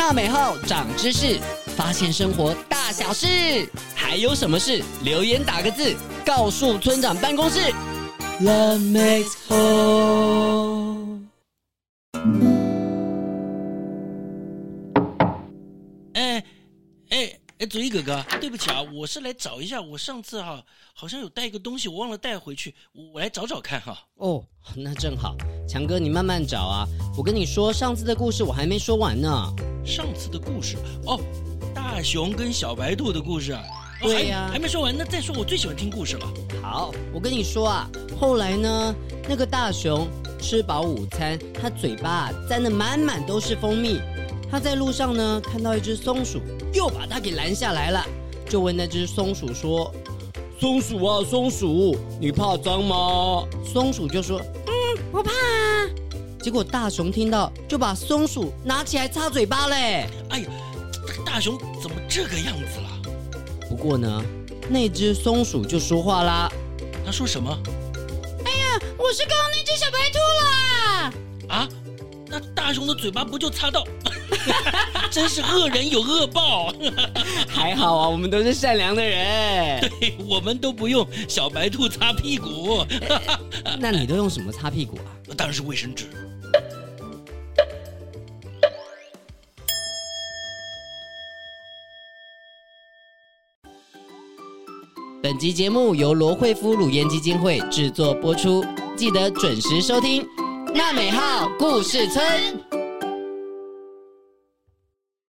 纳美号长知识，发现生活大小事，还有什么事？留言打个字，告诉村长办公室。Love makes whole。哎哎哎，佐伊哥哥，对不起啊，我是来找一下，我上次哈、啊、好像有带一个东西，我忘了带回去，我来找找看哈。哦，那正好，强哥你慢慢找啊。我跟你说，上次的故事我还没说完呢。上次的故事哦，大熊跟小白兔的故事啊。对呀、啊，还没说完，那再说。我最喜欢听故事了。好，我跟你说啊，后来呢，那个大熊吃饱午餐，他嘴巴沾的满满都是蜂蜜。他在路上呢，看到一只松鼠，又把它给拦下来了，就问那只松鼠说：“松鼠啊，松鼠，你怕脏吗？”松鼠就说：“嗯，不怕啊。”结果大熊听到，就把松鼠拿起来擦嘴巴嘞。哎呀，这个大熊怎么这个样子了？不过呢，那只松鼠就说话啦。他说什么？哎呀，我是刚刚那只小白兔啦！啊，那大熊的嘴巴不就擦到？真是恶人有恶报。还好啊，我们都是善良的人。对，我们都不用小白兔擦屁股。那你都用什么擦屁股啊？当然是卫生纸。本集节目由罗惠夫乳烟基金会制作播出，记得准时收听《娜美号故事村》。